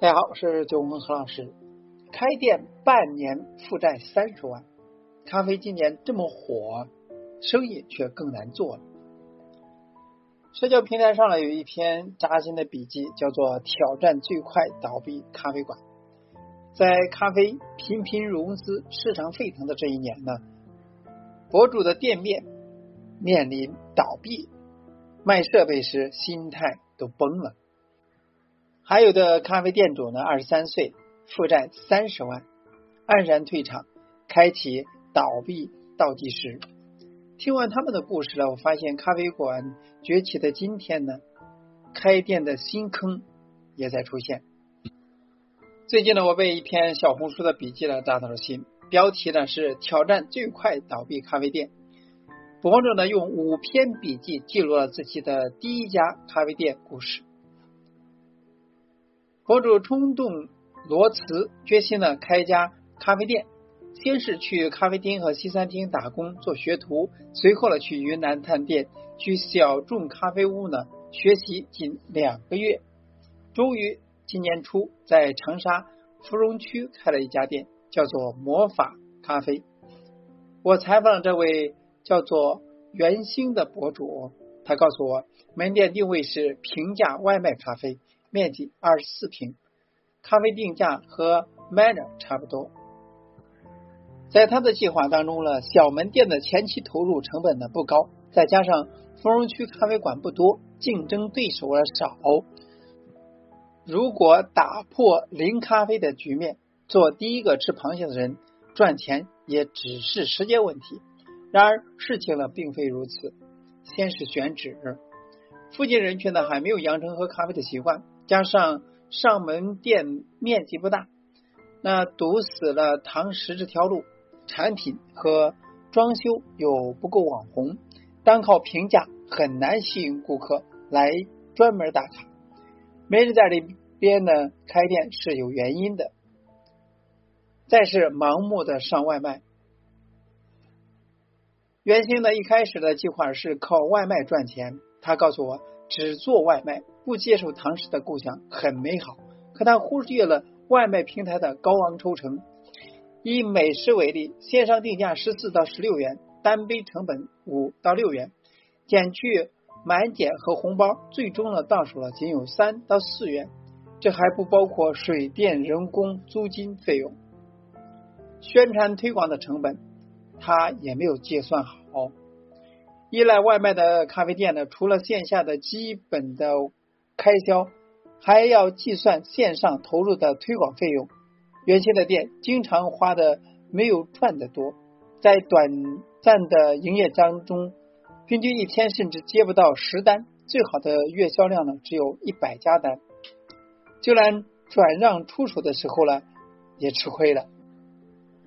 大家好，我是九文何老师。开店半年负债三十万，咖啡今年这么火，生意却更难做了。社交平台上呢有一篇扎心的笔记，叫做“挑战最快倒闭咖啡馆”。在咖啡频频融资、市场沸腾的这一年呢，博主的店面面临倒闭，卖设备时心态都崩了。还有的咖啡店主呢，二十三岁，负债三十万，黯然退场，开启倒闭倒计时。听完他们的故事呢，我发现咖啡馆崛起的今天呢，开店的新坑也在出现。最近呢，我被一篇小红书的笔记呢扎到了心，标题呢是“挑战最快倒闭咖啡店”。博主呢用五篇笔记记录了自己的第一家咖啡店故事。博主冲动罗辞，决心呢开一家咖啡店。先是去咖啡厅和西餐厅打工做学徒，随后呢去云南探店，去小众咖啡屋呢学习近两个月，终于今年初在长沙芙蓉区开了一家店，叫做魔法咖啡。我采访了这位叫做袁兴的博主，他告诉我，门店定位是平价外卖咖啡。面积二十四平，咖啡定价和 Manner 差不多。在他的计划当中呢，小门店的前期投入成本呢不高，再加上芙蓉区咖啡馆不多，竞争对手呢少。如果打破零咖啡的局面，做第一个吃螃蟹的人，赚钱也只是时间问题。然而事情呢并非如此，先是选址，附近人群呢还没有养成喝咖啡的习惯。加上上门店面积不大，那堵死了堂食这条路，产品和装修又不够网红，单靠评价很难吸引顾客来专门打卡。没人在这边呢开店是有原因的。再是盲目的上外卖，原先呢一开始的计划是靠外卖赚钱，他告诉我只做外卖。不接受堂食的构想很美好，可他忽略了外卖平台的高昂抽成。以美食为例，线上定价十四到十六元，单杯成本五到六元，减去满减和红包，最终呢到手了仅有三到四元，这还不包括水电、人工、租金费用，宣传推广的成本他也没有计算好。依赖外卖的咖啡店呢，除了线下的基本的开销还要计算线上投入的推广费用，原先的店经常花的没有赚的多，在短暂的营业当中，平均一天甚至接不到十单，最好的月销量呢只有一百家单，就连转让出手的时候呢也吃亏了。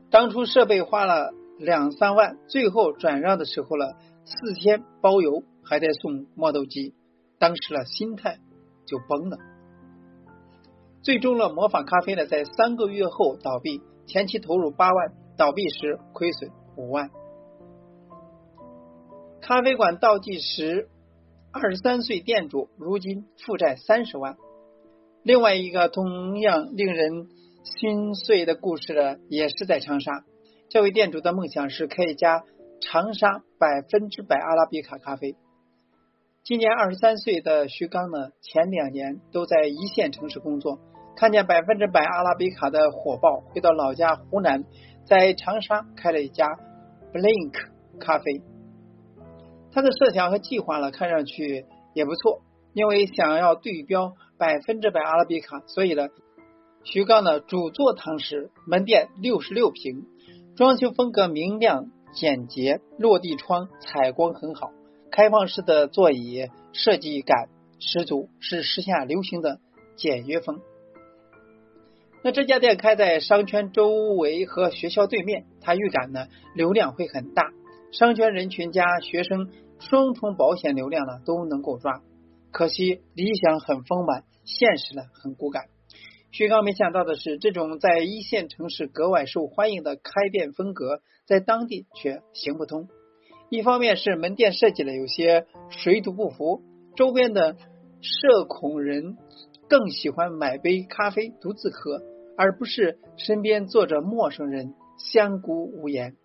当初设备花了两三万，最后转让的时候呢四天包邮，还得送磨豆机，当时的心态。就崩了，最终呢，魔法咖啡呢，在三个月后倒闭，前期投入八万，倒闭时亏损五万。咖啡馆倒计时，二十三岁店主如今负债三十万。另外一个同样令人心碎的故事呢，也是在长沙。这位店主的梦想是开一家长沙百分之百阿拉比卡咖啡。今年二十三岁的徐刚呢，前两年都在一线城市工作，看见百分之百阿拉比卡的火爆，回到老家湖南，在长沙开了一家 Blink 咖啡。他的设想和计划呢，看上去也不错，因为想要对标百分之百阿拉比卡，所以呢，徐刚呢主做堂食，门店六十六平，装修风格明亮简洁，落地窗采光很好。开放式的座椅设计感十足，是时下流行的简约风。那这家店开在商圈周围和学校对面，他预感呢流量会很大，商圈人群加学生双重保险流量呢都能够抓。可惜理想很丰满，现实呢很骨感。徐刚没想到的是，这种在一线城市格外受欢迎的开店风格，在当地却行不通。一方面是门店设计的有些水土不服，周边的社恐人更喜欢买杯咖啡独自喝，而不是身边坐着陌生人相顾无言。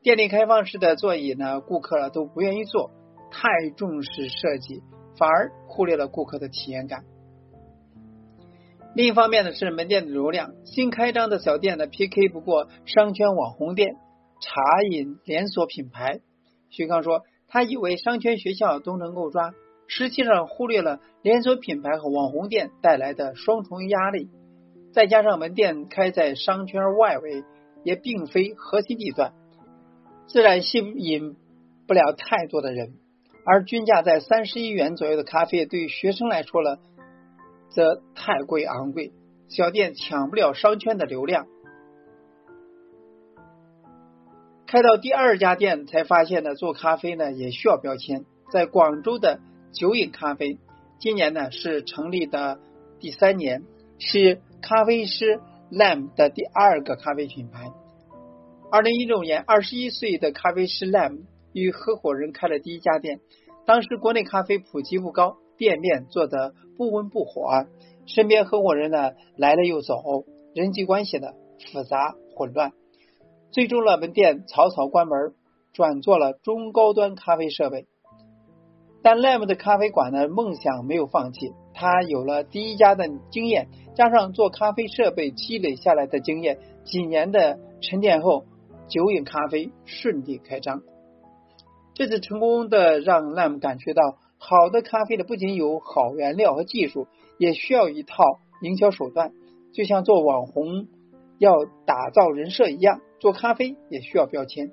店里开放式的座椅呢，顾客都不愿意坐，太重视设计，反而忽略了顾客的体验感。另一方面呢，是门店的流量，新开张的小店呢，PK 不过商圈网红店、茶饮连锁品牌。徐康说，他以为商圈学校都能够抓，实际上忽略了连锁品牌和网红店带来的双重压力，再加上门店开在商圈外围，也并非核心地段。自然吸引不了太多的人，而均价在三十一元左右的咖啡，对于学生来说了，则太贵昂贵，小店抢不了商圈的流量。开到第二家店才发现呢，做咖啡呢也需要标签。在广州的酒饮咖啡，今年呢是成立的第三年，是咖啡师 Lam 的第二个咖啡品牌。二零一六年，二十一岁的咖啡师 Lam 与合伙人开了第一家店。当时国内咖啡普及不高，店面做的不温不火，身边合伙人呢来了又走，人际关系呢复杂混乱。最终，了门店草草关门，转做了中高端咖啡设备。但 Lam 的咖啡馆呢梦想没有放弃，他有了第一家的经验，加上做咖啡设备积累下来的经验，几年的沉淀后。酒饮咖啡顺利开张，这次成功的让 Lam 感觉到，好的咖啡的不仅有好原料和技术，也需要一套营销手段。就像做网红要打造人设一样，做咖啡也需要标签。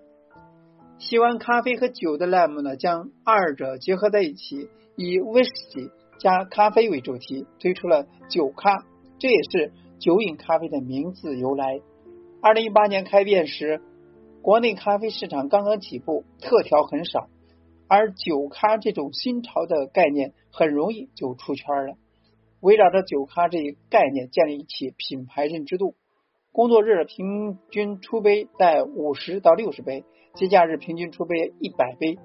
喜欢咖啡和酒的 Lam 呢，将二者结合在一起，以威士忌加咖啡为主题，推出了酒咖，这也是酒饮咖啡的名字由来。二零一八年开店时。国内咖啡市场刚刚起步，特调很少，而酒咖这种新潮的概念很容易就出圈了。围绕着酒咖这一概念建立起品牌认知度，工作日平均出杯在五十到六十杯，节假日平均出杯一百杯，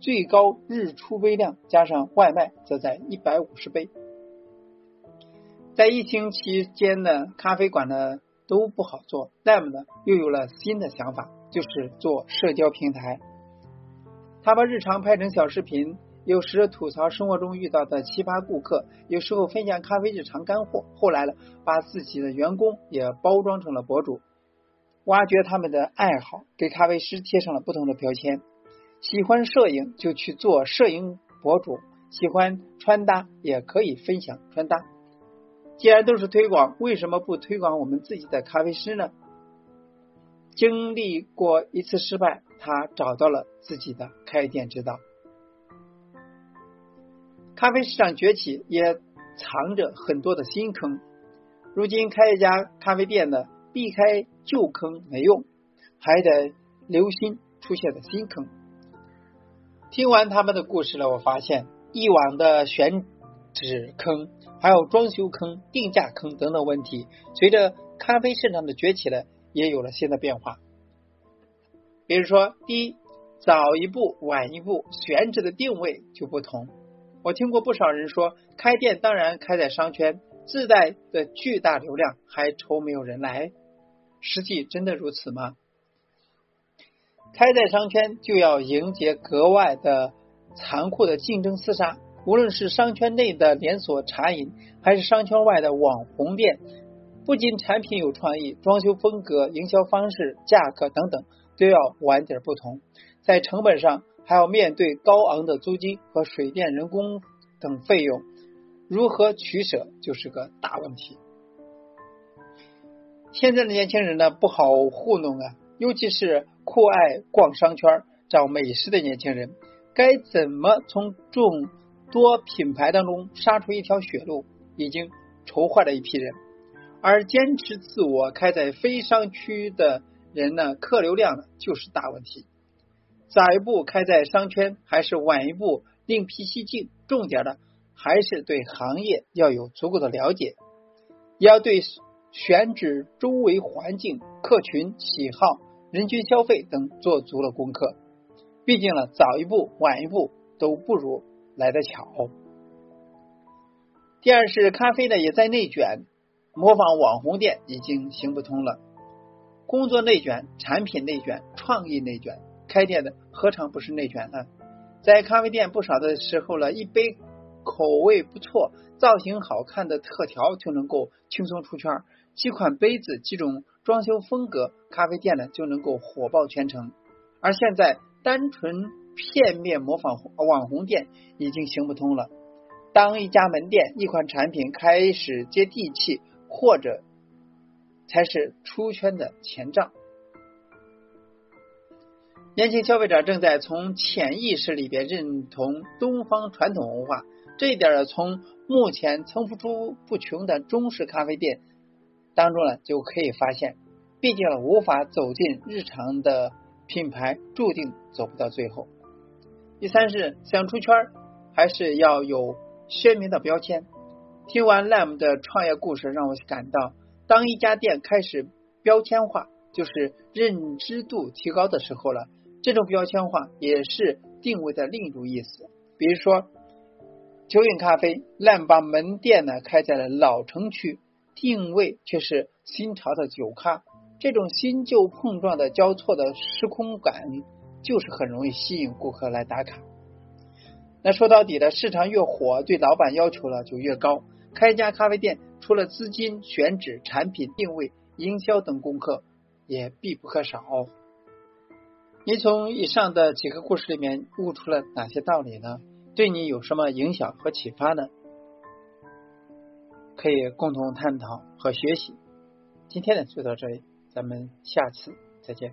最高日出杯量加上外卖则在一百五十杯。在疫情期间呢，咖啡馆呢都不好做，Lam 呢又有了新的想法。就是做社交平台，他把日常拍成小视频，有时吐槽生活中遇到的奇葩顾客，有时候分享咖啡日常干货。后来呢，把自己的员工也包装成了博主，挖掘他们的爱好，给咖啡师贴上了不同的标签。喜欢摄影就去做摄影博主，喜欢穿搭也可以分享穿搭。既然都是推广，为什么不推广我们自己的咖啡师呢？经历过一次失败，他找到了自己的开店之道。咖啡市场崛起，也藏着很多的新坑。如今开一家咖啡店的，避开旧坑没用，还得留心出现的新坑。听完他们的故事了，我发现以往的选址坑、还有装修坑、定价坑等等问题，随着咖啡市场的崛起呢。也有了新的变化，比如说，第一，早一步晚一步，选址的定位就不同。我听过不少人说，开店当然开在商圈，自带的巨大流量，还愁没有人来。实际真的如此吗？开在商圈就要迎接格外的残酷的竞争厮杀，无论是商圈内的连锁茶饮，还是商圈外的网红店。不仅产品有创意，装修风格、营销方式、价格等等都要玩点不同。在成本上，还要面对高昂的租金和水电、人工等费用，如何取舍就是个大问题。现在的年轻人呢，不好糊弄啊，尤其是酷爱逛商圈、找美食的年轻人，该怎么从众多品牌当中杀出一条血路，已经愁坏了一批人。而坚持自我开在非商区的人呢，客流量呢就是大问题。早一步开在商圈，还是晚一步另辟蹊径？重点的还是对行业要有足够的了解，也要对选址、周围环境、客群喜好、人均消费等做足了功课。毕竟呢，早一步晚一步都不如来得巧。第二是咖啡呢也在内卷，模仿网红店已经行不通了。工作内卷、产品内卷、创意内卷，开店的何尝不是内卷呢？在咖啡店不少的时候呢，一杯口味不错、造型好看的特调就能够轻松出圈，几款杯子、几种装修风格，咖啡店呢就能够火爆全城。而现在，单纯片面模仿网红店已经行不通了。当一家门店、一款产品开始接地气，或者才是出圈的前兆。年轻消费者正在从潜意识里边认同东方传统文化，这一点从目前层出不穷的中式咖啡店当中呢就可以发现。毕竟无法走进日常的品牌，注定走不到最后。第三是想出圈，还是要有鲜明的标签。听完 Lam 的创业故事，让我感到，当一家店开始标签化，就是认知度提高的时候了。这种标签化也是定位的另一种意思。比如说，九影咖啡烂把门店呢开在了老城区，定位却是新潮的酒咖。这种新旧碰撞的交错的时空感，就是很容易吸引顾客来打卡。那说到底的，市场越火，对老板要求了就越高。开一家咖啡店，除了资金、选址、产品定位、营销等功课，也必不可少。你从以上的几个故事里面悟出了哪些道理呢？对你有什么影响和启发呢？可以共同探讨和学习。今天呢就到这里，咱们下次再见。